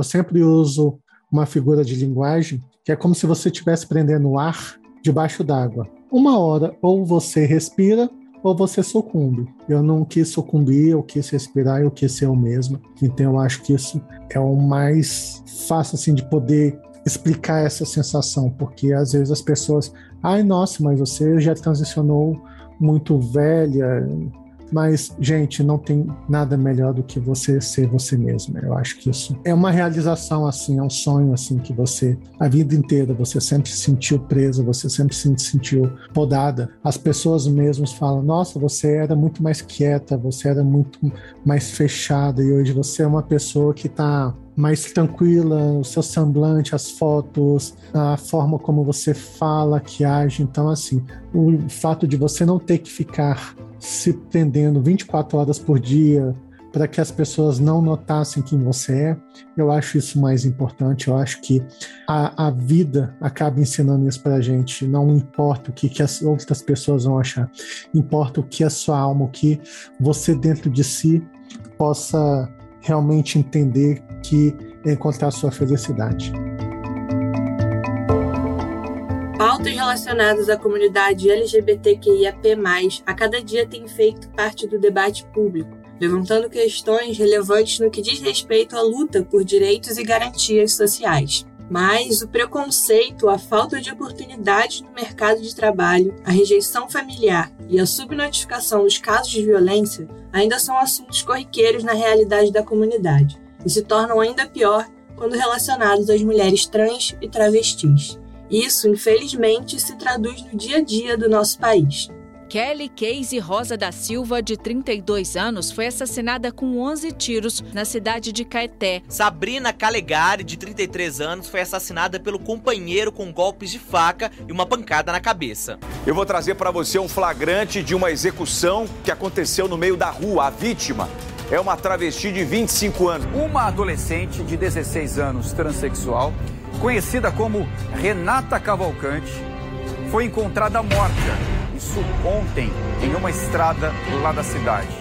Eu sempre uso uma figura de linguagem que é como se você estivesse prendendo o ar debaixo d'água. Uma hora, ou você respira, ou você sucumbe. Eu não quis sucumbir, eu quis respirar, eu quis ser eu mesma. Então eu acho que isso é o mais fácil assim de poder explicar essa sensação, porque às vezes as pessoas, ai nossa, mas você já transicionou muito velha, mas, gente, não tem nada melhor do que você ser você mesma. Eu acho que isso é uma realização, assim, é um sonho, assim, que você, a vida inteira, você sempre se sentiu presa, você sempre se sentiu podada. As pessoas mesmas falam, nossa, você era muito mais quieta, você era muito mais fechada, e hoje você é uma pessoa que está mais tranquila, o seu semblante, as fotos, a forma como você fala, que age. Então, assim, o fato de você não ter que ficar se prendendo 24 horas por dia para que as pessoas não notassem quem você é, eu acho isso mais importante. Eu acho que a, a vida acaba ensinando isso para a gente. Não importa o que, que as outras pessoas vão achar, importa o que a sua alma, o que você dentro de si possa realmente entender que é encontrar sua felicidade. Pautas relacionadas à comunidade LGBTQIAP+, a cada dia têm feito parte do debate público, levantando questões relevantes no que diz respeito à luta por direitos e garantias sociais. Mas o preconceito, a falta de oportunidades no mercado de trabalho, a rejeição familiar e a subnotificação dos casos de violência ainda são assuntos corriqueiros na realidade da comunidade e se tornam ainda pior quando relacionados às mulheres trans e travestis. Isso, infelizmente, se traduz no dia a dia do nosso país. Kelly Casey Rosa da Silva, de 32 anos, foi assassinada com 11 tiros na cidade de Caeté. Sabrina Calegari, de 33 anos, foi assassinada pelo companheiro com golpes de faca e uma pancada na cabeça. Eu vou trazer para você um flagrante de uma execução que aconteceu no meio da rua. A vítima é uma travesti de 25 anos. Uma adolescente de 16 anos, transexual, conhecida como Renata Cavalcante, foi encontrada morta isso ontem em uma estrada lá da cidade.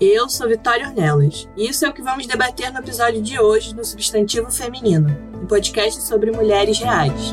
Eu sou Vitória Ornelas e isso é o que vamos debater no episódio de hoje no Substantivo Feminino, um podcast sobre mulheres reais.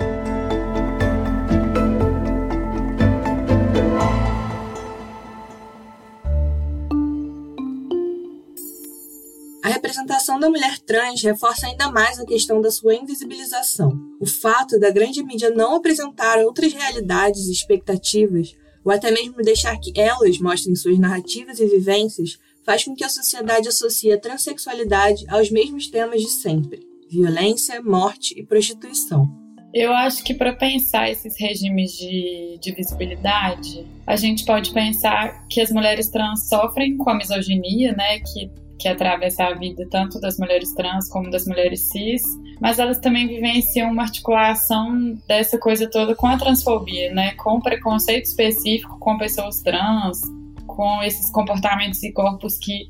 A representação da mulher trans reforça ainda mais a questão da sua invisibilização. O fato da grande mídia não apresentar outras realidades e expectativas ou até mesmo deixar que elas mostrem suas narrativas e vivências, faz com que a sociedade associe a transexualidade aos mesmos temas de sempre: violência, morte e prostituição. Eu acho que para pensar esses regimes de, de visibilidade, a gente pode pensar que as mulheres trans sofrem com a misoginia, né, que, que atravessa a vida tanto das mulheres trans como das mulheres cis, mas elas também vivenciam uma articulação dessa coisa toda com a transfobia, né? Com preconceito específico com pessoas trans, com esses comportamentos e corpos que,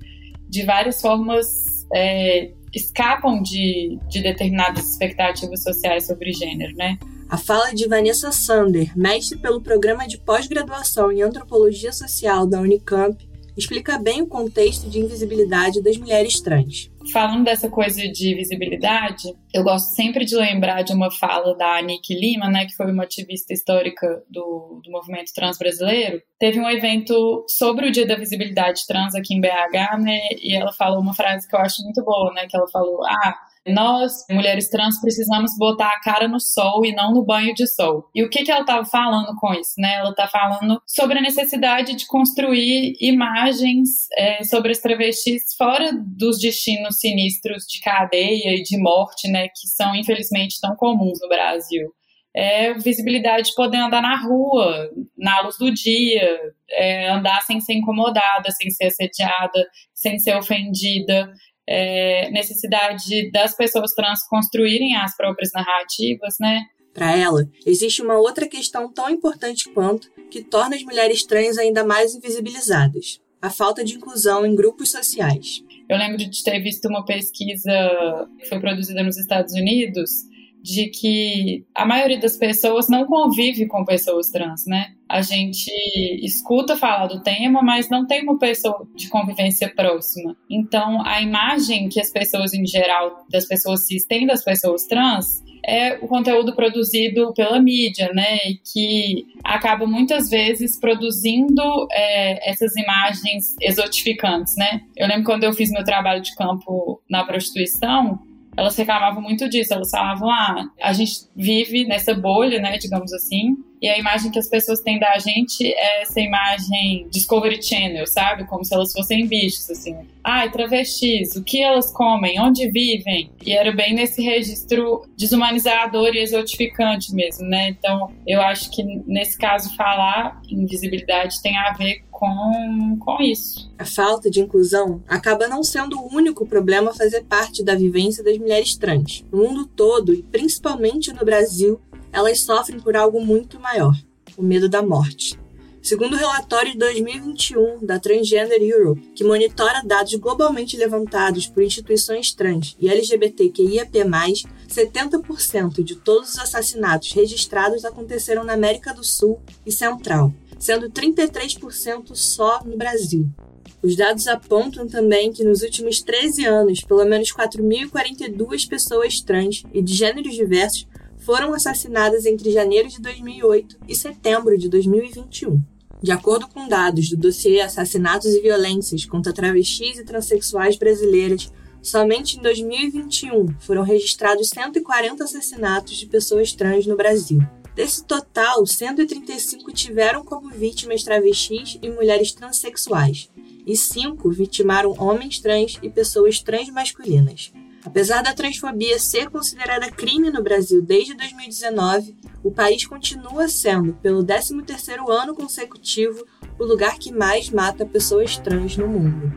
de várias formas, é, escapam de, de determinadas expectativas sociais sobre gênero, né? A fala de Vanessa Sander, mestre pelo programa de pós-graduação em Antropologia Social da Unicamp, explica bem o contexto de invisibilidade das mulheres trans. Falando dessa coisa de visibilidade, eu gosto sempre de lembrar de uma fala da Annick Lima, né, que foi uma ativista histórica do, do movimento trans brasileiro. Teve um evento sobre o Dia da Visibilidade Trans aqui em BH, né, e ela falou uma frase que eu acho muito boa, né, que ela falou: "Ah, nós, mulheres trans, precisamos botar a cara no sol e não no banho de sol. E o que, que ela estava falando com isso? Né? Ela está falando sobre a necessidade de construir imagens é, sobre as travestis fora dos destinos sinistros de cadeia e de morte, né, que são infelizmente tão comuns no Brasil. É visibilidade de poder andar na rua, na luz do dia, é, andar sem ser incomodada, sem ser assediada, sem ser ofendida é, necessidade das pessoas trans construírem as próprias narrativas, né? Para ela, existe uma outra questão tão importante quanto que torna as mulheres trans ainda mais invisibilizadas: a falta de inclusão em grupos sociais. Eu lembro de ter visto uma pesquisa que foi produzida nos Estados Unidos de que a maioria das pessoas não convive com pessoas trans, né? A gente escuta falar do tema, mas não tem uma pessoa de convivência próxima. Então, a imagem que as pessoas em geral, das pessoas cis têm das pessoas trans, é o conteúdo produzido pela mídia, né? E que acaba muitas vezes produzindo é, essas imagens exotificantes, né? Eu lembro quando eu fiz meu trabalho de campo na prostituição, elas reclamavam muito disso. Elas falavam, ah, a gente vive nessa bolha, né, digamos assim, e a imagem que as pessoas têm da gente é essa imagem Discovery Channel, sabe? Como se elas fossem bichos, assim. Ai, ah, travestis, o que elas comem, onde vivem? E era bem nesse registro desumanizador e exotificante mesmo, né? Então, eu acho que nesse caso, falar invisibilidade tem a ver com, com isso. A falta de inclusão acaba não sendo o único problema a fazer parte da vivência das mulheres trans. No mundo todo, e principalmente no Brasil, elas sofrem por algo muito maior: o medo da morte. Segundo o relatório de 2021 da Transgender Europe, que monitora dados globalmente levantados por instituições trans e LGBTQIAP+, 70% de todos os assassinatos registrados aconteceram na América do Sul e Central, sendo 33% só no Brasil. Os dados apontam também que nos últimos 13 anos, pelo menos 4.042 pessoas trans e de gêneros diversos foram assassinadas entre janeiro de 2008 e setembro de 2021. De acordo com dados do dossiê Assassinatos e Violências contra Travestis e Transsexuais Brasileiras, somente em 2021 foram registrados 140 assassinatos de pessoas trans no Brasil. Desse total, 135 tiveram como vítimas travestis e mulheres transexuais, e 5 vitimaram homens trans e pessoas transmasculinas. Apesar da transfobia ser considerada crime no Brasil desde 2019, o país continua sendo, pelo 13º ano consecutivo, o lugar que mais mata pessoas trans no mundo.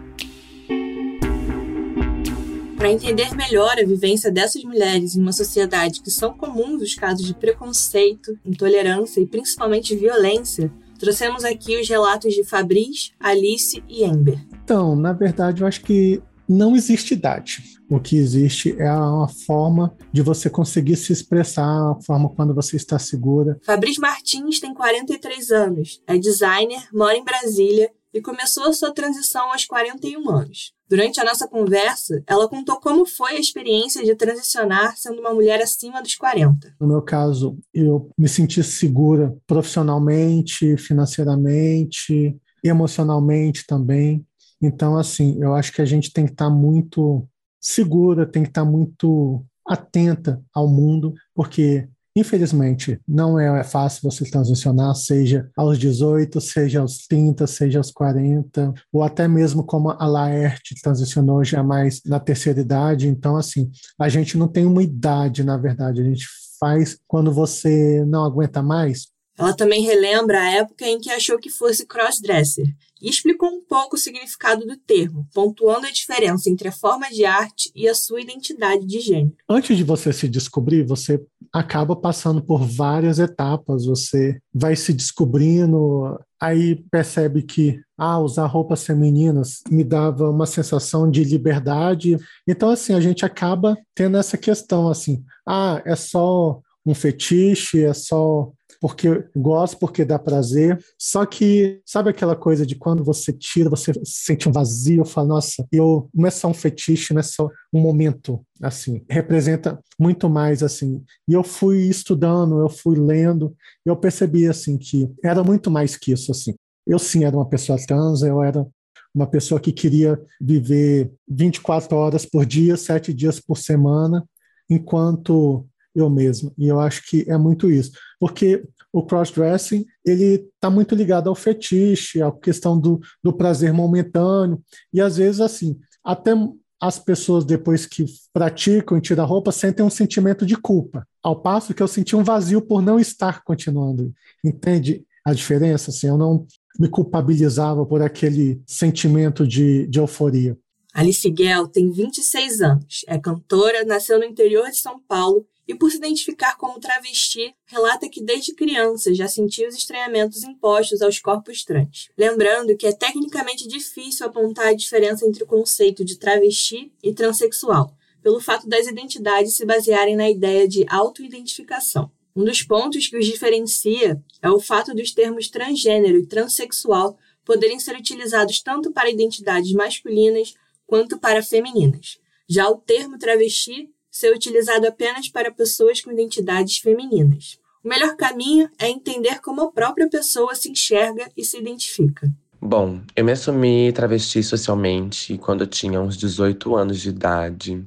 Para entender melhor a vivência dessas mulheres em uma sociedade que são comuns os casos de preconceito, intolerância e principalmente violência, trouxemos aqui os relatos de Fabris, Alice e Ember. Então, na verdade, eu acho que não existe idade. O que existe é uma forma de você conseguir se expressar, a forma quando você está segura. Fabrício Martins tem 43 anos, é designer, mora em Brasília e começou a sua transição aos 41 anos. Durante a nossa conversa, ela contou como foi a experiência de transicionar sendo uma mulher acima dos 40. No meu caso, eu me senti segura profissionalmente, financeiramente, emocionalmente também. Então, assim, eu acho que a gente tem que estar muito segura, tem que estar muito atenta ao mundo, porque Infelizmente, não é fácil você transicionar, seja aos 18, seja aos 30, seja aos 40, ou até mesmo como a Laerte transicionou já mais na terceira idade. Então, assim, a gente não tem uma idade, na verdade, a gente faz quando você não aguenta mais. Ela também relembra a época em que achou que fosse crossdresser e explicou um pouco o significado do termo, pontuando a diferença entre a forma de arte e a sua identidade de gênero. Antes de você se descobrir, você acaba passando por várias etapas, você vai se descobrindo, aí percebe que ah, usar roupas femininas me dava uma sensação de liberdade. Então assim, a gente acaba tendo essa questão assim, ah, é só um fetiche, é só porque gosto, porque dá prazer. Só que, sabe aquela coisa de quando você tira, você sente um vazio, fala, nossa, eu não é só um fetiche, não é só um momento, assim, representa muito mais, assim. E eu fui estudando, eu fui lendo, eu percebi, assim, que era muito mais que isso, assim. Eu sim era uma pessoa trans, eu era uma pessoa que queria viver 24 horas por dia, sete dias por semana, enquanto eu mesmo. E eu acho que é muito isso. Porque o crossdressing ele está muito ligado ao fetiche, à questão do, do prazer momentâneo. E às vezes, assim, até as pessoas, depois que praticam e tiram a roupa, sentem um sentimento de culpa. Ao passo que eu senti um vazio por não estar continuando. Entende a diferença? Assim, eu não me culpabilizava por aquele sentimento de, de euforia. Alice Guel tem 26 anos, é cantora, nasceu no interior de São Paulo e, por se identificar como travesti, relata que desde criança já sentia os estranhamentos impostos aos corpos trans. Lembrando que é tecnicamente difícil apontar a diferença entre o conceito de travesti e transexual, pelo fato das identidades se basearem na ideia de autoidentificação. Um dos pontos que os diferencia é o fato dos termos transgênero e transexual poderem ser utilizados tanto para identidades masculinas quanto para femininas. Já o termo travesti ser utilizado apenas para pessoas com identidades femininas. O melhor caminho é entender como a própria pessoa se enxerga e se identifica. Bom, eu me assumi travesti socialmente quando eu tinha uns 18 anos de idade.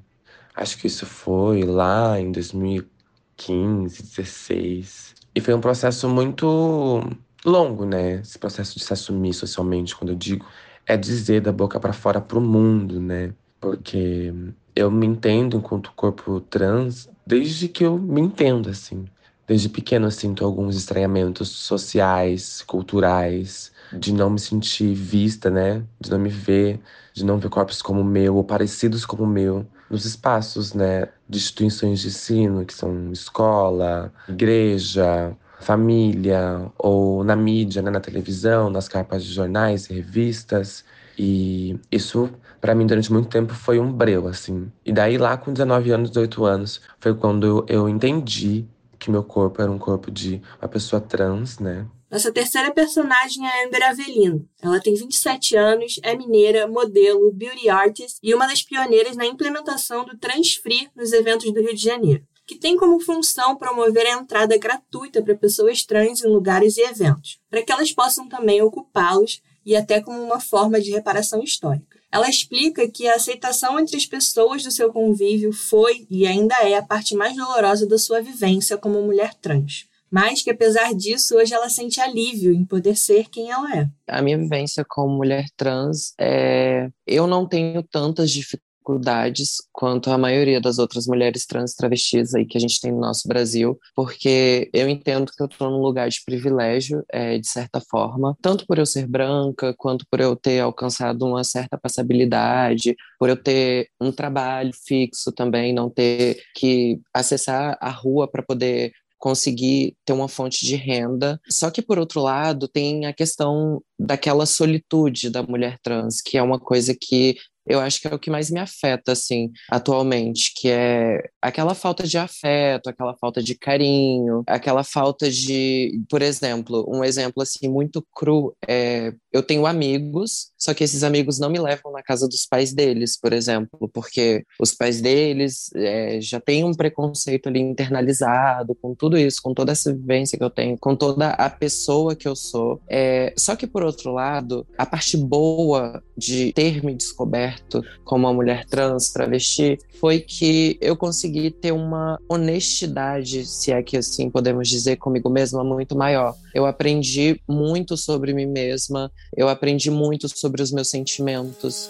Acho que isso foi lá em 2015, 16. E foi um processo muito longo, né? Esse processo de se assumir socialmente, quando eu digo, é dizer da boca para fora pro mundo, né? Porque eu me entendo enquanto corpo trans desde que eu me entendo, assim. Desde pequeno eu sinto alguns estranhamentos sociais, culturais, de não me sentir vista, né? De não me ver, de não ver corpos como o meu ou parecidos como o meu nos espaços, né? De instituições de ensino, que são escola, igreja, família, ou na mídia, né? na televisão, nas capas de jornais e revistas. E isso, para mim, durante muito tempo foi um breu, assim. E daí, lá com 19 anos, 18 anos, foi quando eu entendi que meu corpo era um corpo de uma pessoa trans, né? Nossa terceira personagem é Amber Avelino. Ela tem 27 anos, é mineira, modelo, beauty artist e uma das pioneiras na implementação do Transfree nos eventos do Rio de Janeiro, que tem como função promover a entrada gratuita para pessoas trans em lugares e eventos, para que elas possam também ocupá-los e até como uma forma de reparação histórica. Ela explica que a aceitação entre as pessoas do seu convívio foi e ainda é a parte mais dolorosa da sua vivência como mulher trans. Mas que apesar disso, hoje ela sente alívio em poder ser quem ela é. A minha vivência como mulher trans é. Eu não tenho tantas dificuldades dificuldades quanto a maioria das outras mulheres trans travestis aí que a gente tem no nosso Brasil, porque eu entendo que eu estou num lugar de privilégio, é, de certa forma, tanto por eu ser branca, quanto por eu ter alcançado uma certa passabilidade, por eu ter um trabalho fixo também, não ter que acessar a rua para poder conseguir ter uma fonte de renda. Só que, por outro lado, tem a questão daquela solitude da mulher trans, que é uma coisa que eu acho que é o que mais me afeta, assim, atualmente, que é aquela falta de afeto, aquela falta de carinho, aquela falta de, por exemplo, um exemplo, assim, muito cru, é, eu tenho amigos, só que esses amigos não me levam na casa dos pais deles, por exemplo, porque os pais deles é, já têm um preconceito ali internalizado com tudo isso, com toda essa vivência que eu tenho, com toda a pessoa que eu sou. É, só que, por outro lado, a parte boa de ter me descoberto como uma mulher trans, travesti, foi que eu consegui ter uma honestidade, se é que assim podemos dizer, comigo mesma muito maior. Eu aprendi muito sobre mim mesma, eu aprendi muito sobre os meus sentimentos.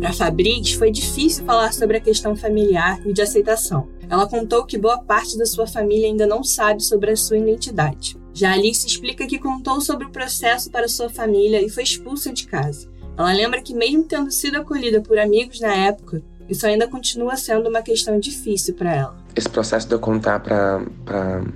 Para Fabrício foi difícil falar sobre a questão familiar e de aceitação. Ela contou que boa parte da sua família ainda não sabe sobre a sua identidade. Já Alice explica que contou sobre o processo para sua família e foi expulsa de casa. Ela lembra que, mesmo tendo sido acolhida por amigos na época, isso ainda continua sendo uma questão difícil para ela. Esse processo de eu contar para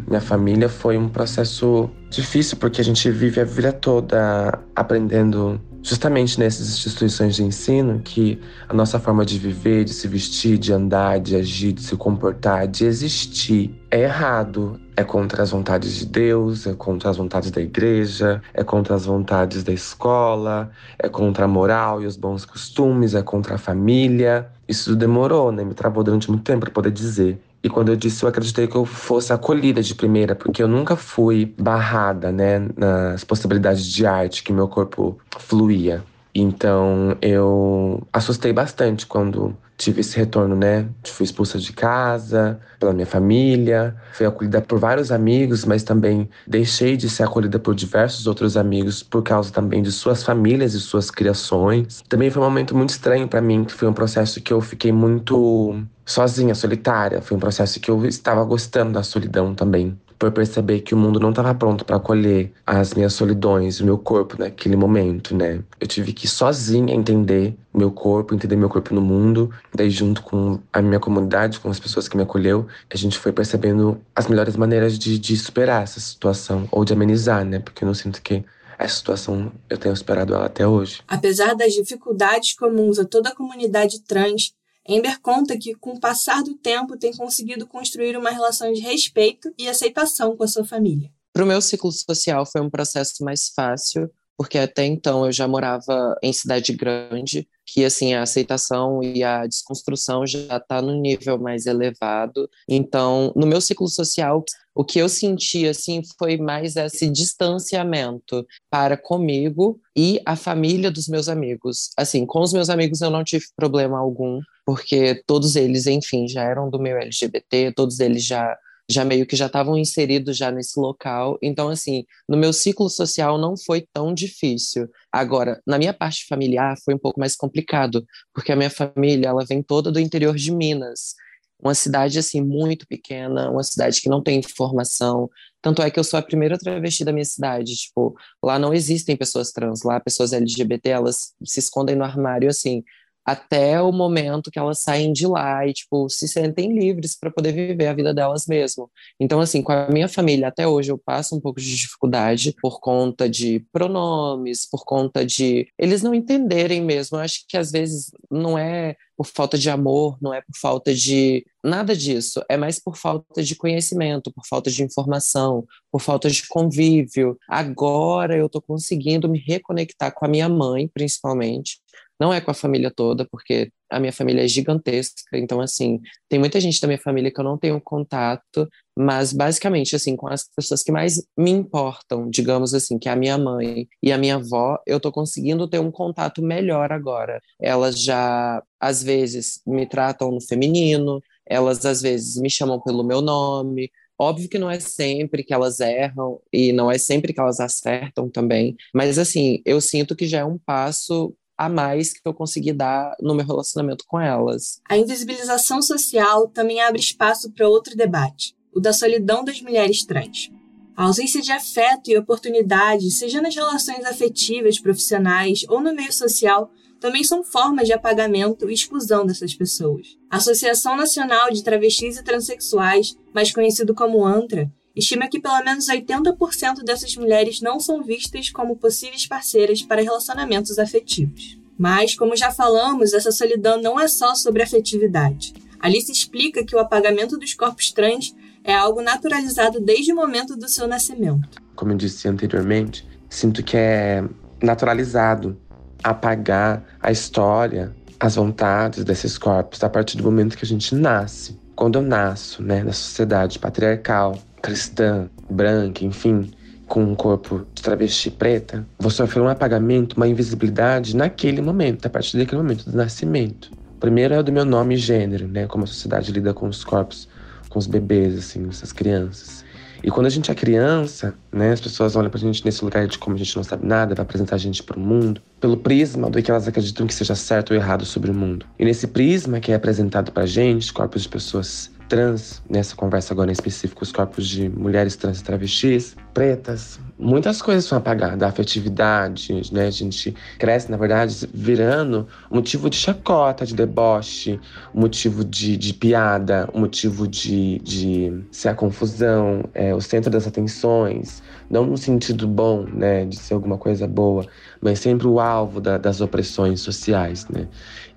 minha família foi um processo difícil, porque a gente vive a vida toda aprendendo justamente nessas instituições de ensino que a nossa forma de viver, de se vestir, de andar, de agir, de se comportar, de existir é errado. É contra as vontades de Deus, é contra as vontades da igreja, é contra as vontades da escola, é contra a moral e os bons costumes, é contra a família. Isso demorou, né? Me travou durante muito tempo para poder dizer. E quando eu disse, eu acreditei que eu fosse acolhida de primeira, porque eu nunca fui barrada, né, nas possibilidades de arte que meu corpo fluía. Então eu assustei bastante quando tive esse retorno, né? Fui expulsa de casa pela minha família, fui acolhida por vários amigos, mas também deixei de ser acolhida por diversos outros amigos por causa também de suas famílias e suas criações. Também foi um momento muito estranho para mim, que foi um processo que eu fiquei muito sozinha, solitária. Foi um processo que eu estava gostando da solidão também por perceber que o mundo não estava pronto para acolher as minhas solidões, o meu corpo naquele momento, né? Eu tive que sozinha entender meu corpo, entender meu corpo no mundo. Daí, junto com a minha comunidade, com as pessoas que me acolheu, a gente foi percebendo as melhores maneiras de, de superar essa situação ou de amenizar, né? Porque eu não sinto que essa situação eu tenho superado ela até hoje. Apesar das dificuldades comuns a toda a comunidade trans, Amber conta que, com o passar do tempo, tem conseguido construir uma relação de respeito e aceitação com a sua família. Para o meu ciclo social foi um processo mais fácil, porque até então eu já morava em cidade grande, que assim a aceitação e a desconstrução já está no nível mais elevado. Então, no meu ciclo social, o que eu senti assim foi mais esse distanciamento para comigo e a família dos meus amigos. Assim, com os meus amigos eu não tive problema algum, porque todos eles, enfim, já eram do meu LGBT, todos eles já já meio que já estavam inseridos já nesse local. Então, assim, no meu ciclo social não foi tão difícil. Agora, na minha parte familiar foi um pouco mais complicado, porque a minha família, ela vem toda do interior de Minas. Uma cidade, assim, muito pequena, uma cidade que não tem informação. Tanto é que eu sou a primeira travesti da minha cidade. Tipo, lá não existem pessoas trans, lá pessoas LGBT, elas se escondem no armário, assim, até o momento que elas saem de lá e tipo se sentem livres para poder viver a vida delas mesmo. Então assim, com a minha família até hoje eu passo um pouco de dificuldade por conta de pronomes, por conta de eles não entenderem mesmo. Eu acho que às vezes não é por falta de amor, não é por falta de nada disso, é mais por falta de conhecimento, por falta de informação, por falta de convívio. Agora eu tô conseguindo me reconectar com a minha mãe, principalmente, não é com a família toda, porque a minha família é gigantesca, então, assim, tem muita gente da minha família que eu não tenho contato, mas basicamente, assim, com as pessoas que mais me importam, digamos assim, que é a minha mãe e a minha avó, eu tô conseguindo ter um contato melhor agora. Elas já, às vezes, me tratam no feminino, elas, às vezes, me chamam pelo meu nome, Óbvio que não é sempre que elas erram e não é sempre que elas acertam também, mas assim, eu sinto que já é um passo a mais que eu consegui dar no meu relacionamento com elas. A invisibilização social também abre espaço para outro debate, o da solidão das mulheres trans. A ausência de afeto e oportunidade, seja nas relações afetivas, profissionais ou no meio social, também são formas de apagamento e exclusão dessas pessoas. A Associação Nacional de Travestis e Transsexuais, mais conhecido como ANTRA, estima que pelo menos 80% dessas mulheres não são vistas como possíveis parceiras para relacionamentos afetivos. Mas, como já falamos, essa solidão não é só sobre afetividade. Alice explica que o apagamento dos corpos trans é algo naturalizado desde o momento do seu nascimento. Como eu disse anteriormente, sinto que é naturalizado apagar a história, as vontades desses corpos a partir do momento que a gente nasce. Quando eu nasço, né, na sociedade patriarcal, cristã, branca, enfim, com um corpo de travesti preta, vou sofrer um apagamento, uma invisibilidade naquele momento, a partir daquele momento do nascimento. Primeiro é o do meu nome e gênero, né? Como a sociedade lida com os corpos, com os bebês, assim, essas crianças. E quando a gente é criança, né, as pessoas olham pra gente nesse lugar de como a gente não sabe nada, vai apresentar a gente pro mundo, pelo prisma do que elas acreditam que seja certo ou errado sobre o mundo. E nesse prisma que é apresentado pra gente, corpos de pessoas trans, nessa conversa agora em específico, os corpos de mulheres trans e travestis, pretas, muitas coisas são apagadas. A afetividade, né? A gente cresce, na verdade, virando motivo de chacota, de deboche, motivo de, de piada, motivo de, de ser a confusão, é, o centro das atenções. Não no sentido bom, né? De ser alguma coisa boa, mas sempre o alvo da, das opressões sociais, né?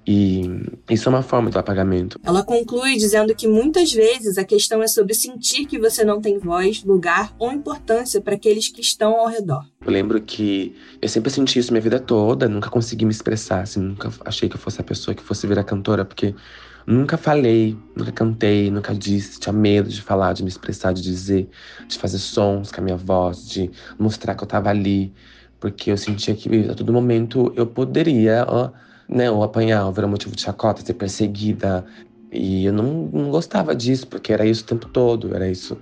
E isso é uma forma do apagamento. Ela conclui dizendo que muitas vezes a questão é sobre sentir que você não tem voz, lugar ou importância para aqueles que estão ao redor. Eu lembro que eu sempre senti isso minha vida toda, nunca consegui me expressar, assim, nunca achei que eu fosse a pessoa que fosse virar cantora, porque nunca falei, nunca cantei, nunca disse, tinha medo de falar, de me expressar, de dizer, de fazer sons com a minha voz, de mostrar que eu tava ali, porque eu sentia que a todo momento eu poderia, ó, né, ou apanhar, ou virar motivo de chacota, ser perseguida. E eu não, não gostava disso, porque era isso o tempo todo, era isso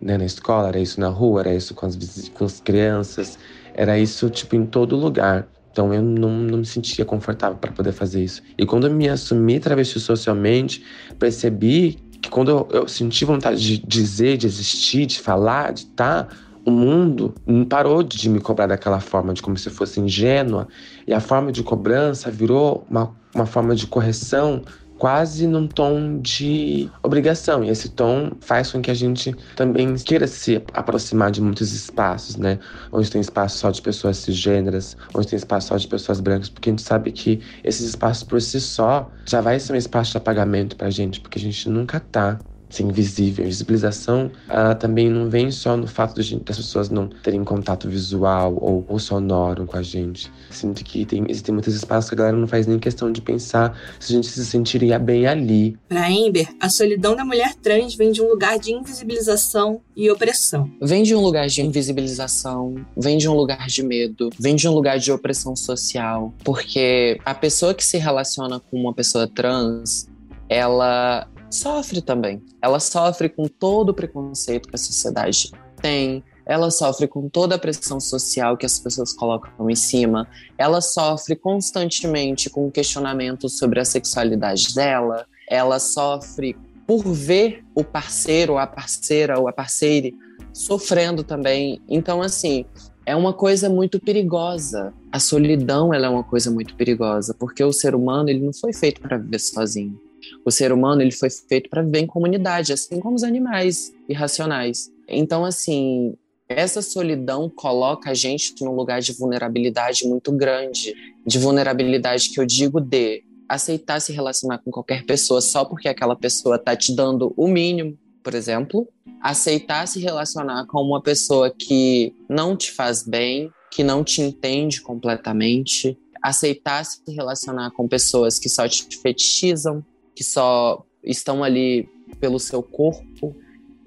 né, na escola, era isso na rua, era isso com as, com as crianças, era isso tipo em todo lugar. Então eu não, não me sentia confortável para poder fazer isso. E quando eu me assumi travesti socialmente, percebi que quando eu, eu senti vontade de dizer, de existir, de falar, de estar, tá, o mundo parou de me cobrar daquela forma, de como se fosse ingênua, e a forma de cobrança virou uma, uma forma de correção quase num tom de obrigação. E esse tom faz com que a gente também queira se aproximar de muitos espaços, né? Onde tem espaço só de pessoas cisgêneras, onde tem espaço só de pessoas brancas, porque a gente sabe que esses espaços por si só já vai ser um espaço de apagamento pra gente, porque a gente nunca tá ser invisível. A visibilização uh, também não vem só no fato de, das pessoas não terem contato visual ou, ou sonoro com a gente. Sinto que tem, existem muitos espaços que a galera não faz nem questão de pensar se a gente se sentiria bem ali. Para Ember, a solidão da mulher trans vem de um lugar de invisibilização e opressão. Vem de um lugar de invisibilização, vem de um lugar de medo, vem de um lugar de opressão social, porque a pessoa que se relaciona com uma pessoa trans, ela sofre também. Ela sofre com todo o preconceito que a sociedade tem, ela sofre com toda a pressão social que as pessoas colocam em cima, ela sofre constantemente com questionamentos sobre a sexualidade dela, ela sofre por ver o parceiro, a parceira ou a parceire sofrendo também. Então, assim, é uma coisa muito perigosa. A solidão ela é uma coisa muito perigosa, porque o ser humano ele não foi feito para viver sozinho. O ser humano ele foi feito para viver em comunidade, assim como os animais irracionais. Então, assim, essa solidão coloca a gente num lugar de vulnerabilidade muito grande, de vulnerabilidade que eu digo de aceitar se relacionar com qualquer pessoa só porque aquela pessoa tá te dando o mínimo, por exemplo, aceitar se relacionar com uma pessoa que não te faz bem, que não te entende completamente, aceitar se relacionar com pessoas que só te fetichizam, que só estão ali pelo seu corpo.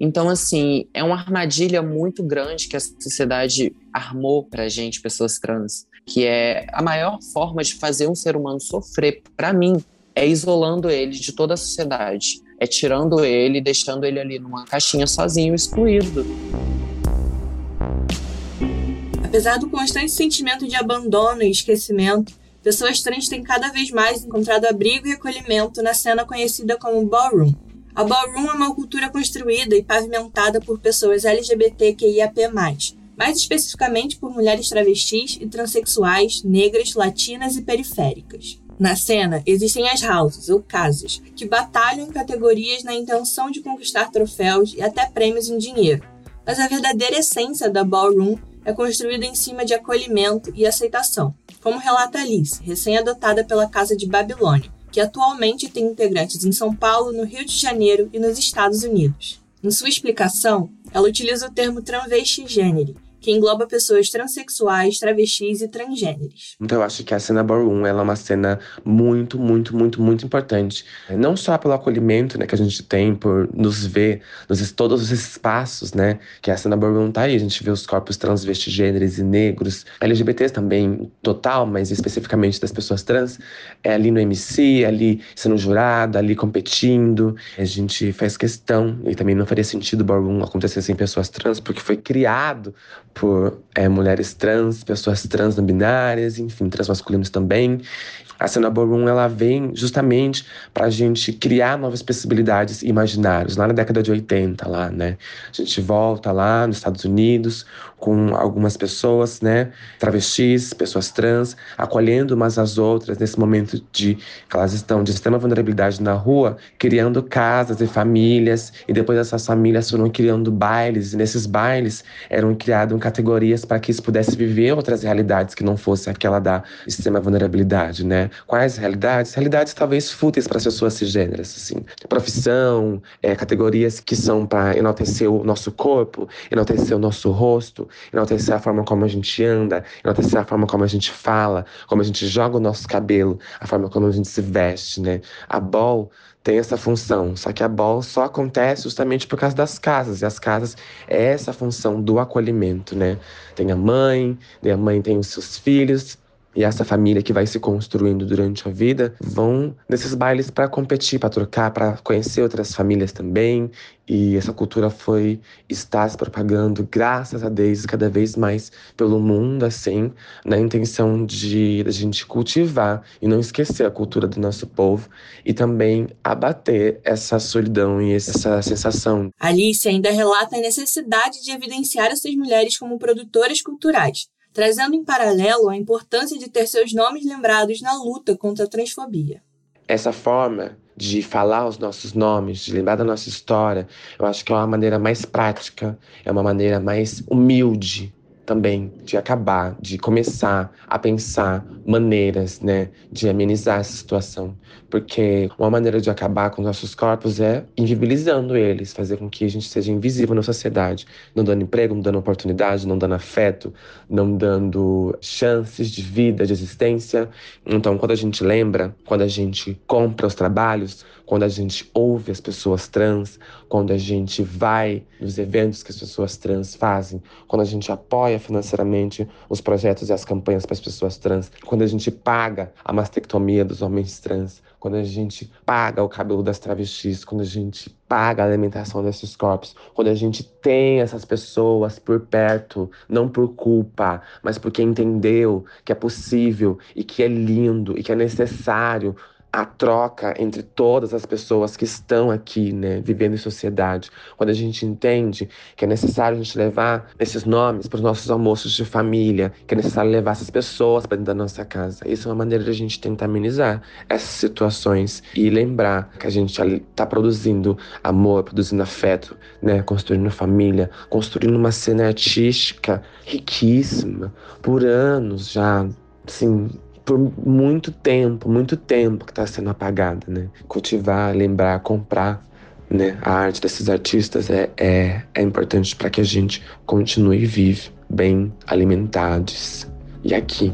Então, assim, é uma armadilha muito grande que a sociedade armou pra gente, pessoas trans, que é a maior forma de fazer um ser humano sofrer, para mim, é isolando ele de toda a sociedade, é tirando ele, deixando ele ali numa caixinha sozinho, excluído. Apesar do constante sentimento de abandono e esquecimento, pessoas trans têm cada vez mais encontrado abrigo e acolhimento na cena conhecida como ballroom. A ballroom é uma cultura construída e pavimentada por pessoas LGBTQIAP+, mais especificamente por mulheres travestis e transexuais, negras, latinas e periféricas. Na cena, existem as houses, ou casas, que batalham em categorias na intenção de conquistar troféus e até prêmios em dinheiro. Mas a verdadeira essência da ballroom é construída em cima de acolhimento e aceitação, como relata Alice, recém-adotada pela Casa de Babilônia, que atualmente tem integrantes em São Paulo, no Rio de Janeiro e nos Estados Unidos. Em sua explicação, ela utiliza o termo transvestigênero, que engloba pessoas transexuais, travestis e transgêneros. Então eu acho que a cena Ballroom ela é uma cena muito, muito, muito, muito importante. Não só pelo acolhimento né, que a gente tem, por nos ver nos todos os espaços, né? Que a cena Ballroom tá aí. A gente vê os corpos transvestigêneros e negros, LGBTs também, total, mas especificamente das pessoas trans, é ali no MC, ali sendo jurado, ali competindo. A gente faz questão, e também não faria sentido o Ballroom acontecer sem pessoas trans, porque foi criado por é, mulheres trans, pessoas trans não binárias, enfim, transmasculinos também. A cena ballroom ela vem justamente para a gente criar novas possibilidades imaginárias. Lá na década de 80, lá, né? A gente volta lá nos Estados Unidos com algumas pessoas, né? Travestis, pessoas trans, acolhendo umas às outras nesse momento de que elas estão de extrema vulnerabilidade na rua, criando casas e famílias. E depois essas famílias foram criando bailes. E nesses bailes eram criadas categorias para que isso pudesse viver outras realidades que não fosse aquela da extrema vulnerabilidade, né? Quais realidades? Realidades talvez fúteis para as pessoas cisgêneras, assim. Profissão, é, categorias que são para enaltecer o nosso corpo, enaltecer o nosso rosto, enaltecer a forma como a gente anda, enaltecer a forma como a gente fala, como a gente joga o nosso cabelo, a forma como a gente se veste, né? A bol tem essa função. Só que a BOL só acontece justamente por causa das casas. E as casas é essa função do acolhimento, né? Tem a mãe, e a mãe tem os seus filhos, e essa família que vai se construindo durante a vida vão nesses bailes para competir, para trocar, para conhecer outras famílias também. E essa cultura foi está se propagando, graças a Deus, cada vez mais pelo mundo, assim, na intenção de a gente cultivar e não esquecer a cultura do nosso povo e também abater essa solidão e essa sensação. Alice ainda relata a necessidade de evidenciar essas mulheres como produtoras culturais trazendo em paralelo a importância de ter seus nomes lembrados na luta contra a transfobia. Essa forma de falar os nossos nomes, de lembrar da nossa história, eu acho que é uma maneira mais prática, é uma maneira mais humilde também de acabar, de começar a pensar maneiras, né, de amenizar essa situação. Porque uma maneira de acabar com nossos corpos é invisibilizando eles, fazer com que a gente seja invisível na sociedade, não dando emprego, não dando oportunidade, não dando afeto, não dando chances de vida, de existência. Então, quando a gente lembra, quando a gente compra os trabalhos, quando a gente ouve as pessoas trans, quando a gente vai nos eventos que as pessoas trans fazem, quando a gente apoia financeiramente os projetos e as campanhas para as pessoas trans, quando a gente paga a mastectomia dos homens trans, quando a gente paga o cabelo das travestis, quando a gente paga a alimentação desses corpos, quando a gente tem essas pessoas por perto, não por culpa, mas porque entendeu que é possível e que é lindo e que é necessário a troca entre todas as pessoas que estão aqui, né, vivendo em sociedade. Quando a gente entende que é necessário a gente levar esses nomes para os nossos almoços de família, que é necessário levar essas pessoas para dentro da nossa casa. Isso é uma maneira de a gente tentar amenizar essas situações e lembrar que a gente está produzindo amor, produzindo afeto, né, construindo família, construindo uma cena artística riquíssima por anos já, assim, por muito tempo, muito tempo que está sendo apagada, né? Cultivar, lembrar, comprar né? a arte desses artistas é, é, é importante para que a gente continue vivo, bem alimentados. E aqui,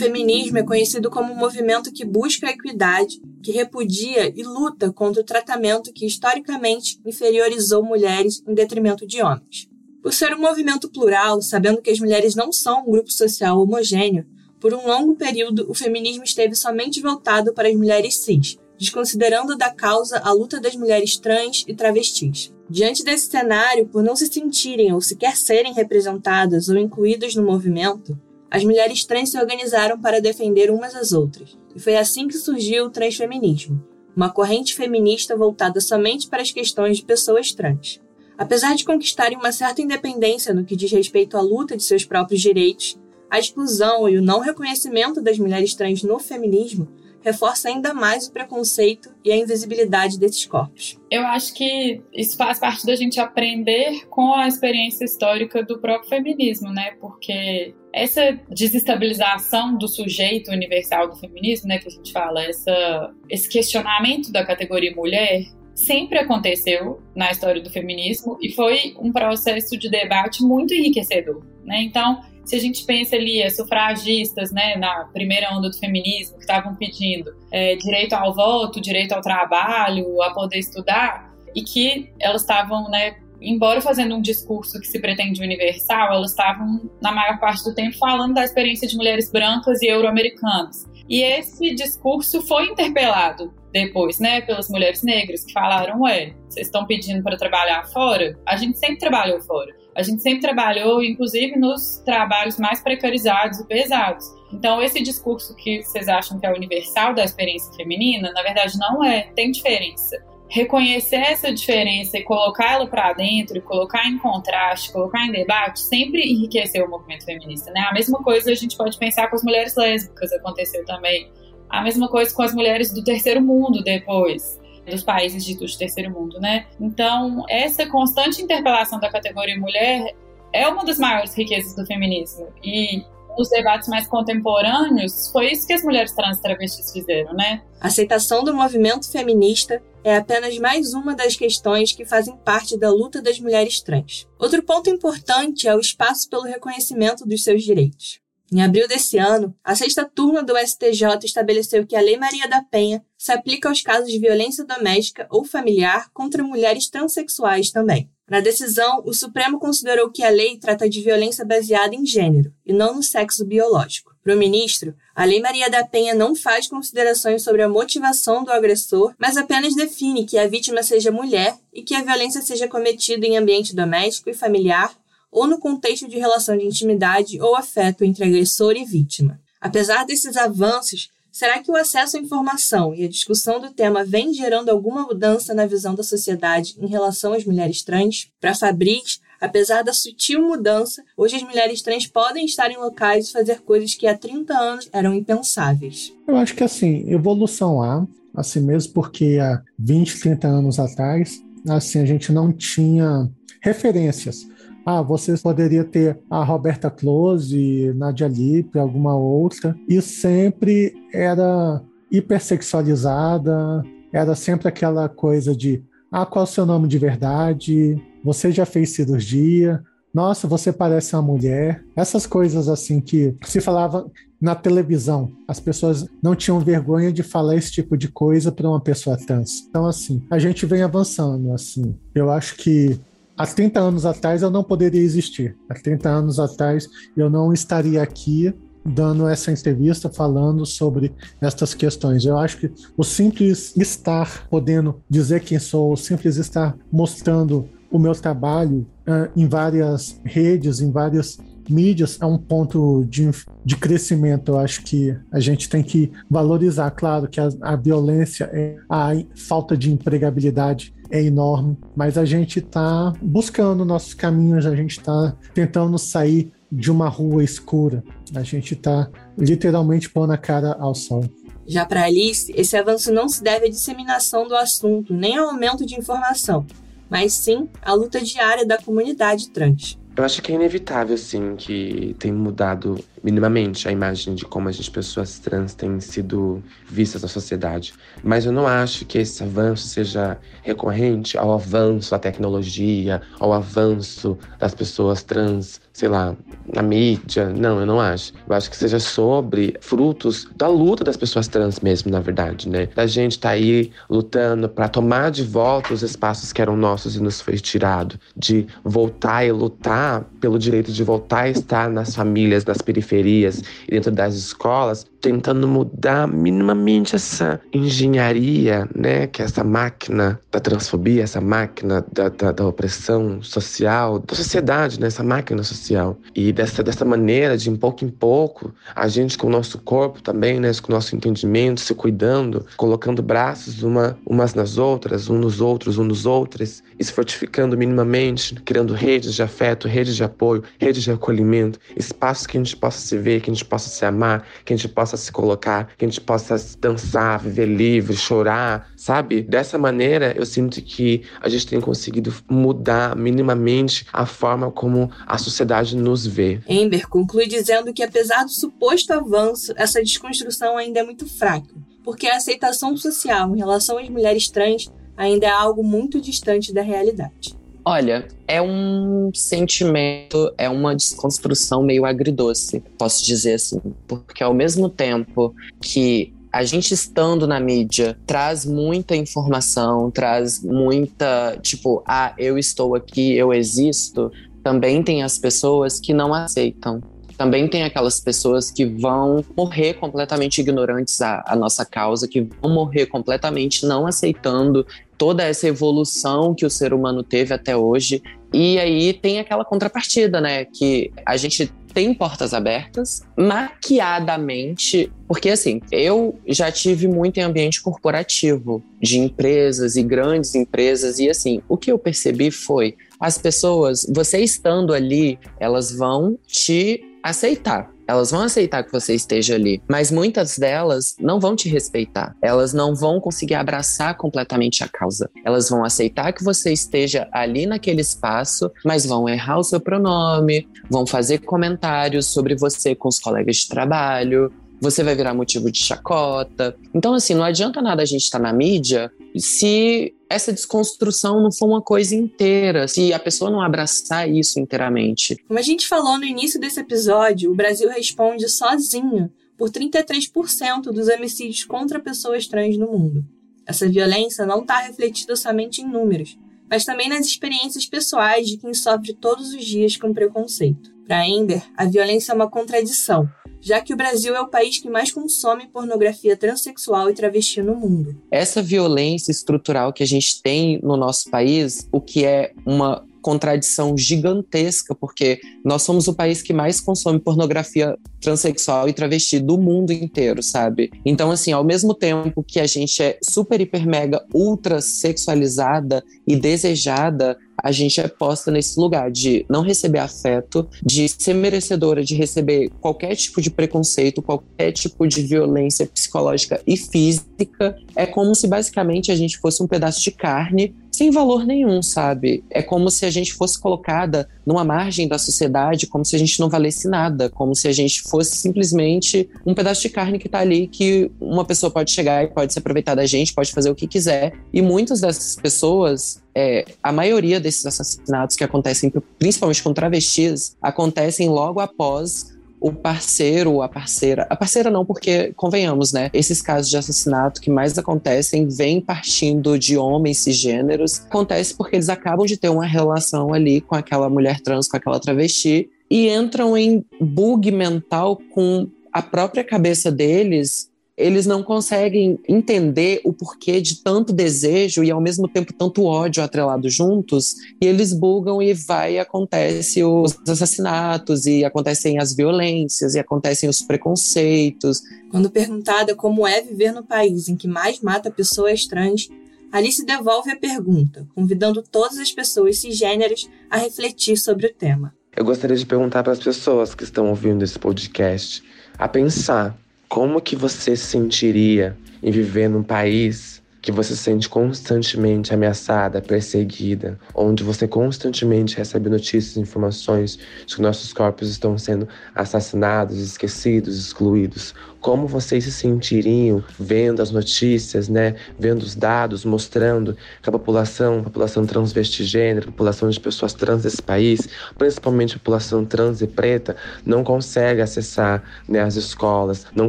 feminismo é conhecido como um movimento que busca a equidade, que repudia e luta contra o tratamento que historicamente inferiorizou mulheres em detrimento de homens. Por ser um movimento plural, sabendo que as mulheres não são um grupo social homogêneo, por um longo período o feminismo esteve somente voltado para as mulheres cis, desconsiderando da causa a luta das mulheres trans e travestis. Diante desse cenário, por não se sentirem ou sequer serem representadas ou incluídas no movimento, as mulheres trans se organizaram para defender umas às outras, e foi assim que surgiu o transfeminismo, uma corrente feminista voltada somente para as questões de pessoas trans. Apesar de conquistarem uma certa independência no que diz respeito à luta de seus próprios direitos, a exclusão e o não reconhecimento das mulheres trans no feminismo reforça ainda mais o preconceito e a invisibilidade desses corpos. Eu acho que isso faz parte da gente aprender com a experiência histórica do próprio feminismo, né? Porque essa desestabilização do sujeito universal do feminismo, né, que a gente fala, essa, esse questionamento da categoria mulher, sempre aconteceu na história do feminismo e foi um processo de debate muito enriquecedor, né? Então, se a gente pensa ali, as sufragistas, né, na primeira onda do feminismo, que estavam pedindo é, direito ao voto, direito ao trabalho, a poder estudar, e que elas estavam, né, embora fazendo um discurso que se pretende universal, elas estavam, na maior parte do tempo, falando da experiência de mulheres brancas e euro-americanas. E esse discurso foi interpelado depois, né, pelas mulheres negras que falaram: ué, vocês estão pedindo para trabalhar fora? A gente sempre trabalhou fora. A gente sempre trabalhou, inclusive, nos trabalhos mais precarizados e pesados. Então, esse discurso que vocês acham que é universal da experiência feminina, na verdade, não é. Tem diferença. Reconhecer essa diferença e colocar ela para dentro, e colocar em contraste, colocar em debate, sempre enriqueceu o movimento feminista, né? A mesma coisa a gente pode pensar com as mulheres lésbicas, aconteceu também. A mesma coisa com as mulheres do terceiro mundo depois dos países de terceiro mundo, né? Então, essa constante interpelação da categoria mulher é uma das maiores riquezas do feminismo. E nos debates mais contemporâneos, foi isso que as mulheres trans e travestis fizeram, né? A aceitação do movimento feminista é apenas mais uma das questões que fazem parte da luta das mulheres trans. Outro ponto importante é o espaço pelo reconhecimento dos seus direitos. Em abril desse ano, a sexta turma do STJ estabeleceu que a Lei Maria da Penha se aplica aos casos de violência doméstica ou familiar contra mulheres transexuais também. Na decisão, o Supremo considerou que a lei trata de violência baseada em gênero e não no sexo biológico. Para o ministro, a Lei Maria da Penha não faz considerações sobre a motivação do agressor, mas apenas define que a vítima seja mulher e que a violência seja cometida em ambiente doméstico e familiar ou no contexto de relação de intimidade ou afeto entre agressor e vítima. Apesar desses avanços, Será que o acesso à informação e a discussão do tema vem gerando alguma mudança na visão da sociedade em relação às mulheres trans? Para Fabris, apesar da sutil mudança, hoje as mulheres trans podem estar em locais e fazer coisas que há 30 anos eram impensáveis. Eu acho que assim, evolução há, assim mesmo, porque há 20, 30 anos atrás, assim, a gente não tinha referências ah, você poderia ter a Roberta Close, Nadia Lippe, alguma outra, e sempre era hipersexualizada, era sempre aquela coisa de ah, qual é o seu nome de verdade? Você já fez cirurgia? Nossa, você parece uma mulher. Essas coisas assim que se falava na televisão. As pessoas não tinham vergonha de falar esse tipo de coisa para uma pessoa trans. Então, assim, a gente vem avançando, assim. Eu acho que há 30 anos atrás eu não poderia existir. Há 30 anos atrás eu não estaria aqui dando essa entrevista falando sobre estas questões. Eu acho que o simples estar podendo dizer quem sou, o simples estar mostrando o meu trabalho uh, em várias redes, em várias mídias, é um ponto de, de crescimento. Eu acho que a gente tem que valorizar. Claro que a, a violência, é, a falta de empregabilidade é enorme, mas a gente está buscando nossos caminhos, a gente está tentando sair de uma rua escura, a gente está literalmente pondo a cara ao sol. Já para Alice, esse avanço não se deve à disseminação do assunto nem ao aumento de informação, mas sim à luta diária da comunidade trans. Eu acho que é inevitável, sim, que tem mudado minimamente a imagem de como as pessoas trans têm sido vistas na sociedade. Mas eu não acho que esse avanço seja recorrente ao avanço da tecnologia, ao avanço das pessoas trans, sei lá, na mídia. Não, eu não acho. Eu acho que seja sobre frutos da luta das pessoas trans mesmo, na verdade, né? Da gente tá aí lutando para tomar de volta os espaços que eram nossos e nos foi tirado, de voltar e lutar pelo direito de voltar a estar nas famílias, nas periferias e dentro das escolas, tentando mudar minimamente essa engenharia, né, que é essa máquina da transfobia, essa máquina da, da, da opressão social, da sociedade, né, essa máquina social. E dessa, dessa maneira, de pouco em pouco, a gente com o nosso corpo também, né, com o nosso entendimento, se cuidando, colocando braços uma, umas nas outras, um nos outros, um nos outros, e se fortificando minimamente, criando redes de afeto, redes de apoio, redes de acolhimento, espaços que a gente possa se ver, que a gente possa se amar, que a gente possa se colocar, que a gente possa dançar, viver livre, chorar, sabe? Dessa maneira, eu sinto que a gente tem conseguido mudar minimamente a forma como a sociedade nos vê. Ember conclui dizendo que, apesar do suposto avanço, essa desconstrução ainda é muito fraca, porque a aceitação social em relação às mulheres trans ainda é algo muito distante da realidade. Olha, é um sentimento, é uma desconstrução meio agridoce, posso dizer assim. Porque ao mesmo tempo que a gente estando na mídia traz muita informação, traz muita, tipo, ah, eu estou aqui, eu existo, também tem as pessoas que não aceitam. Também tem aquelas pessoas que vão morrer completamente ignorantes à, nossa causa, que vão morrer completamente não aceitando toda essa evolução que o ser humano teve até hoje. E aí tem aquela contrapartida, né? Que a gente tem portas abertas, maquiadamente, porque assim, eu já tive muito em ambiente corporativo, de empresas e grandes empresas, e assim, o que eu percebi foi as pessoas, você estando ali, elas vão te aceitar. Elas vão aceitar que você esteja ali, mas muitas delas não vão te respeitar. Elas não vão conseguir abraçar completamente a causa. Elas vão aceitar que você esteja ali naquele espaço, mas vão errar o seu pronome, vão fazer comentários sobre você com os colegas de trabalho, você vai virar motivo de chacota. Então, assim, não adianta nada a gente estar tá na mídia se essa desconstrução não for uma coisa inteira, se a pessoa não abraçar isso inteiramente. Como a gente falou no início desse episódio, o Brasil responde sozinho por 33% dos homicídios contra pessoas trans no mundo. Essa violência não está refletida somente em números, mas também nas experiências pessoais de quem sofre todos os dias com preconceito. Para Ember, a violência é uma contradição já que o Brasil é o país que mais consome pornografia transexual e travesti no mundo. Essa violência estrutural que a gente tem no nosso país, o que é uma contradição gigantesca, porque nós somos o país que mais consome pornografia transexual e travesti do mundo inteiro, sabe? Então, assim, ao mesmo tempo que a gente é super, hiper, mega, ultra sexualizada e desejada, a gente é posta nesse lugar de não receber afeto, de ser merecedora de receber qualquer tipo de preconceito, qualquer tipo de violência psicológica e física. É como se basicamente a gente fosse um pedaço de carne sem valor nenhum, sabe? É como se a gente fosse colocada numa margem da sociedade, como se a gente não valesse nada, como se a gente fosse simplesmente um pedaço de carne que tá ali que uma pessoa pode chegar e pode se aproveitar da gente, pode fazer o que quiser. E muitas dessas pessoas é, a maioria desses assassinatos que acontecem, principalmente com travestis, acontecem logo após o parceiro a parceira. A parceira não, porque, convenhamos, né? Esses casos de assassinato que mais acontecem vêm partindo de homens cisgêneros. Acontece porque eles acabam de ter uma relação ali com aquela mulher trans, com aquela travesti, e entram em bug mental com a própria cabeça deles eles não conseguem entender o porquê de tanto desejo e ao mesmo tempo tanto ódio atrelado juntos, e eles bugam e vai e acontece os assassinatos e acontecem as violências e acontecem os preconceitos. Quando perguntada como é viver no país em que mais mata pessoas trans, Alice devolve a pergunta, convidando todas as pessoas cisgêneras a refletir sobre o tema. Eu gostaria de perguntar para as pessoas que estão ouvindo esse podcast a pensar como que você se sentiria em viver num país que você se sente constantemente ameaçada, perseguida, onde você constantemente recebe notícias e informações de que nossos corpos estão sendo assassinados, esquecidos, excluídos? Como vocês se sentiriam vendo as notícias, né, vendo os dados mostrando que a população, a população transvestigênero, a população de pessoas trans desse país, principalmente a população trans e preta, não consegue acessar né, as escolas, não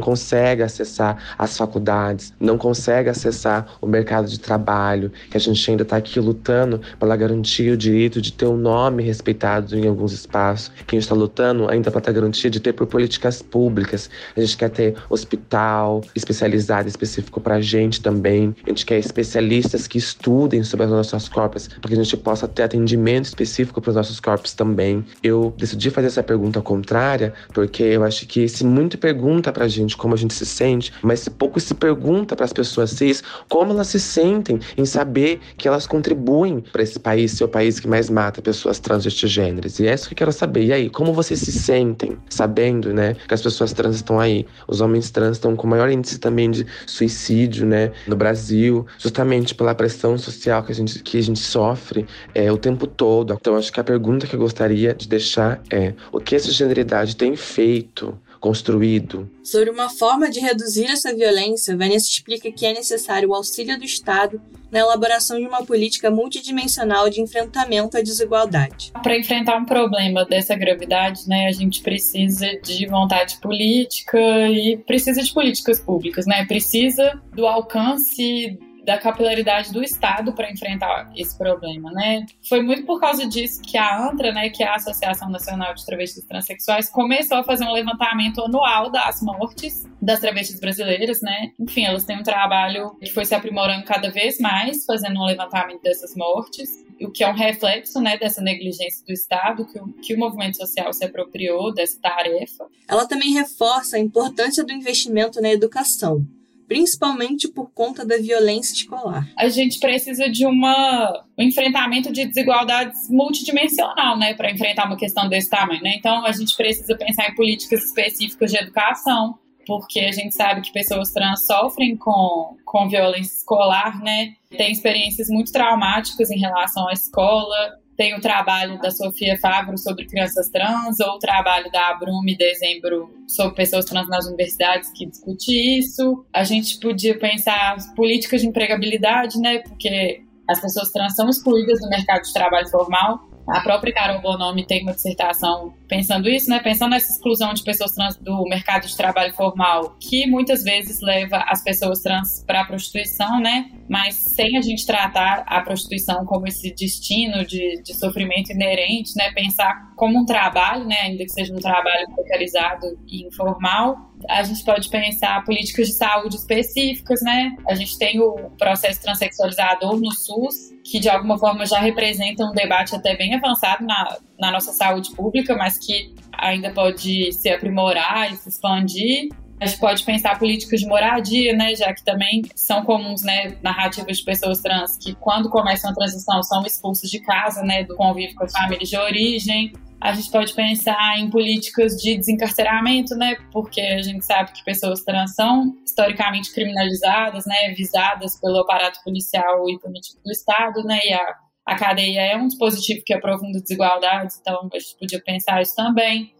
consegue acessar as faculdades, não consegue acessar o mercado de trabalho, que a gente ainda está aqui lutando para garantir o direito de ter um nome respeitado em alguns espaços, que a gente está lutando ainda para ter garantia de ter por políticas públicas, a gente quer ter hospital especializado específico para a gente também. A gente quer especialistas que estudem sobre as nossas corpos, para que a gente possa ter atendimento específico para os nossos corpos também. Eu decidi fazer essa pergunta contrária, porque eu acho que se muito pergunta para a gente como a gente se sente, mas pouco se pergunta para as pessoas cis como elas se sentem em saber que elas contribuem para esse país ser o país que mais mata pessoas transgêneros. E é isso que eu quero saber. E aí, como vocês se sentem sabendo, né, que as pessoas trans estão aí, os homens homens trans estão com maior índice também de suicídio, né, no Brasil, justamente pela pressão social que a gente, que a gente sofre é, o tempo todo. Então, acho que a pergunta que eu gostaria de deixar é: o que essa generalidade tem feito construído. Sobre uma forma de reduzir essa violência, Vanessa explica que é necessário o auxílio do Estado na elaboração de uma política multidimensional de enfrentamento à desigualdade. Para enfrentar um problema dessa gravidade, né, a gente precisa de vontade política e precisa de políticas públicas, né? Precisa do alcance da capilaridade do Estado para enfrentar esse problema, né? Foi muito por causa disso que a ANTRA, né, que é a Associação Nacional de Travestis Transsexuais, começou a fazer um levantamento anual das mortes das travestis brasileiras, né? Enfim, elas têm um trabalho que foi se aprimorando cada vez mais, fazendo um levantamento dessas mortes, o que é um reflexo, né, dessa negligência do Estado, que o, que o movimento social se apropriou dessa tarefa. Ela também reforça a importância do investimento na educação principalmente por conta da violência escolar. A gente precisa de uma, um enfrentamento de desigualdades multidimensional, né, para enfrentar uma questão desse tamanho, né? Então a gente precisa pensar em políticas específicas de educação, porque a gente sabe que pessoas trans sofrem com, com violência escolar, né? Tem experiências muito traumáticas em relação à escola, tem o trabalho da Sofia Favro sobre crianças trans, ou o trabalho da Abrume Dezembro sobre pessoas trans nas universidades que discute isso. A gente podia pensar políticas de empregabilidade, né? Porque as pessoas trans são excluídas do mercado de trabalho formal. A própria Carol Bonomi tem uma dissertação pensando isso, né? Pensando nessa exclusão de pessoas trans do mercado de trabalho formal, que muitas vezes leva as pessoas trans para a prostituição, né? Mas sem a gente tratar a prostituição como esse destino de, de sofrimento inerente, né? Pensar como um trabalho, né? Ainda que seja um trabalho precarizado e informal, a gente pode pensar políticas de saúde específicas, né? A gente tem o processo transexualizador no SUS, que de alguma forma já representa um debate até bem avançado na, na nossa saúde pública, mas que ainda pode se aprimorar e se expandir. A gente pode pensar políticas de moradia, né, já que também são comuns, né, narrativas de pessoas trans que quando começam a transição são expulsas de casa, né, do convívio com as famílias de origem a gente pode pensar em políticas de desencarceramento, né? Porque a gente sabe que pessoas trans são historicamente criminalizadas, né? Visadas pelo aparato policial e político do Estado, né? E a, a cadeia é um dispositivo que aprofunda desigualdades, então a gente podia pensar isso também.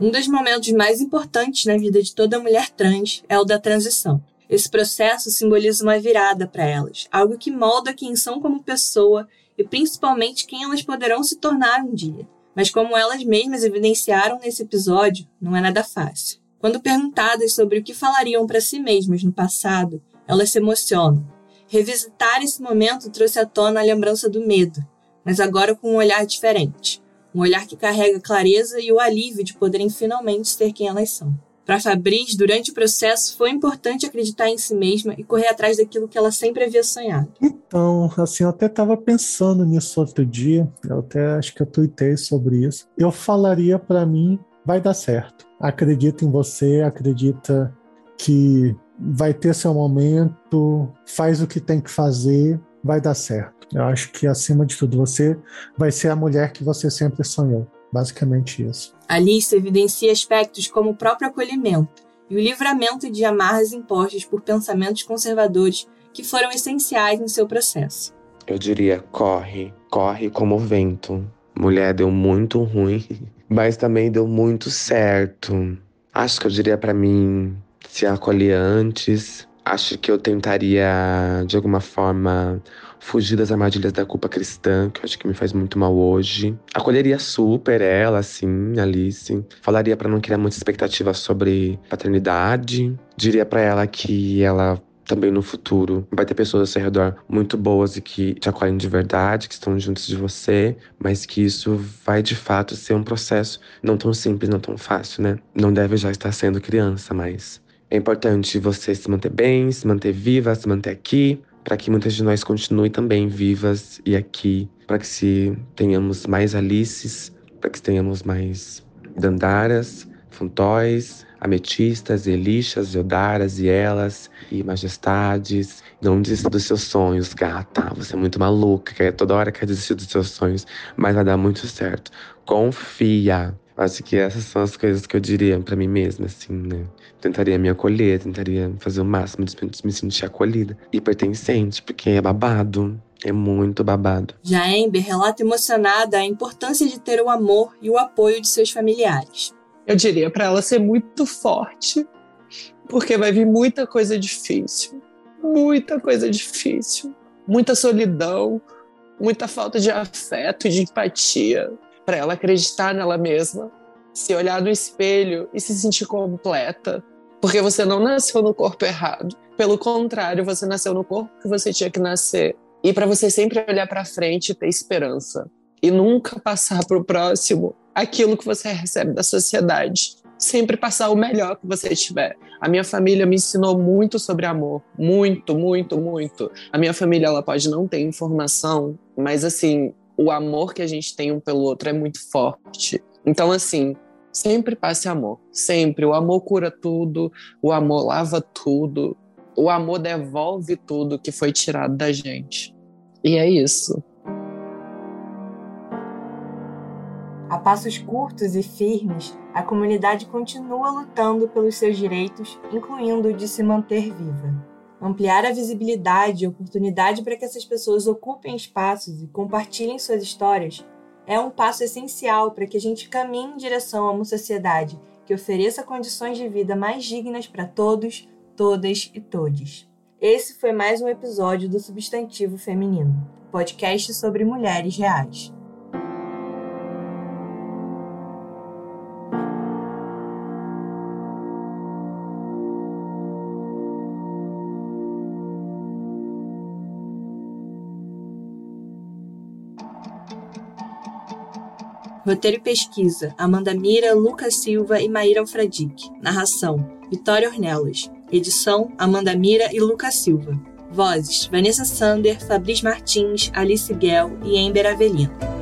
Um dos momentos mais importantes na vida de toda mulher trans é o da transição. Esse processo simboliza uma virada para elas, algo que molda quem são como pessoa e principalmente quem elas poderão se tornar um dia. Mas como elas mesmas evidenciaram nesse episódio, não é nada fácil. Quando perguntadas sobre o que falariam para si mesmas no passado, elas se emocionam. Revisitar esse momento trouxe à tona a lembrança do medo, mas agora com um olhar diferente. Um olhar que carrega clareza e o alívio de poderem finalmente ser quem elas são. Para Fabris, durante o processo, foi importante acreditar em si mesma e correr atrás daquilo que ela sempre havia sonhado. Então, assim, eu até estava pensando nisso outro dia, eu até acho que eu tuitei sobre isso. Eu falaria para mim, vai dar certo. Acredita em você, acredita que vai ter seu momento, faz o que tem que fazer, vai dar certo. Eu acho que acima de tudo você vai ser a mulher que você sempre sonhou. Basicamente isso. Alice evidencia aspectos como o próprio acolhimento e o livramento de amarras impostas por pensamentos conservadores que foram essenciais no seu processo. Eu diria: corre, corre como o vento. Mulher deu muito ruim, mas também deu muito certo. Acho que eu diria para mim se acolher antes. Acho que eu tentaria, de alguma forma, fugir das armadilhas da culpa cristã, que eu acho que me faz muito mal hoje. Acolheria super ela, assim, Alice. Falaria para não criar muita expectativa sobre paternidade. Diria para ela que ela também no futuro vai ter pessoas ao seu redor muito boas e que te acolhem de verdade, que estão juntos de você, mas que isso vai de fato ser um processo não tão simples, não tão fácil, né? Não deve já estar sendo criança, mas é importante você se manter bem, se manter viva, se manter aqui, para que muitas de nós continuem também vivas e aqui, para que se tenhamos mais Alices, para que tenhamos mais Dandaras, Funtóis, Ametistas, Elixas, Yodaras e Elas e Majestades. Não desista dos seus sonhos, gata. Você é muito maluca, toda hora quer desistir dos seus sonhos, mas vai dar muito certo. Confia. Acho que essas são as coisas que eu diria para mim mesma, assim, né? Tentaria me acolher, tentaria fazer o máximo de me sentir acolhida e pertencente, porque é babado. É muito babado. Já Amber relata emocionada a importância de ter o amor e o apoio de seus familiares. Eu diria para ela ser muito forte, porque vai vir muita coisa difícil. Muita coisa difícil. Muita solidão, muita falta de afeto e de empatia para ela acreditar nela mesma, se olhar no espelho e se sentir completa. Porque você não nasceu no corpo errado. Pelo contrário, você nasceu no corpo que você tinha que nascer. E para você sempre olhar para frente e ter esperança. E nunca passar para o próximo aquilo que você recebe da sociedade. Sempre passar o melhor que você tiver. A minha família me ensinou muito sobre amor. Muito, muito, muito. A minha família, ela pode não ter informação, mas assim, o amor que a gente tem um pelo outro é muito forte. Então, assim, sempre passe amor. Sempre. O amor cura tudo, o amor lava tudo, o amor devolve tudo que foi tirado da gente. E é isso. A passos curtos e firmes, a comunidade continua lutando pelos seus direitos, incluindo o de se manter viva. Ampliar a visibilidade e oportunidade para que essas pessoas ocupem espaços e compartilhem suas histórias é um passo essencial para que a gente caminhe em direção a uma sociedade que ofereça condições de vida mais dignas para todos, todas e todes. Esse foi mais um episódio do Substantivo Feminino, podcast sobre mulheres reais. Roteiro e pesquisa: Amanda Mira, Lucas Silva e Maíra Alfradique. Narração: Vitória Ornelas. Edição: Amanda Mira e Lucas Silva. Vozes: Vanessa Sander, Fabrício Martins, Alice Guel e Ember Avelino.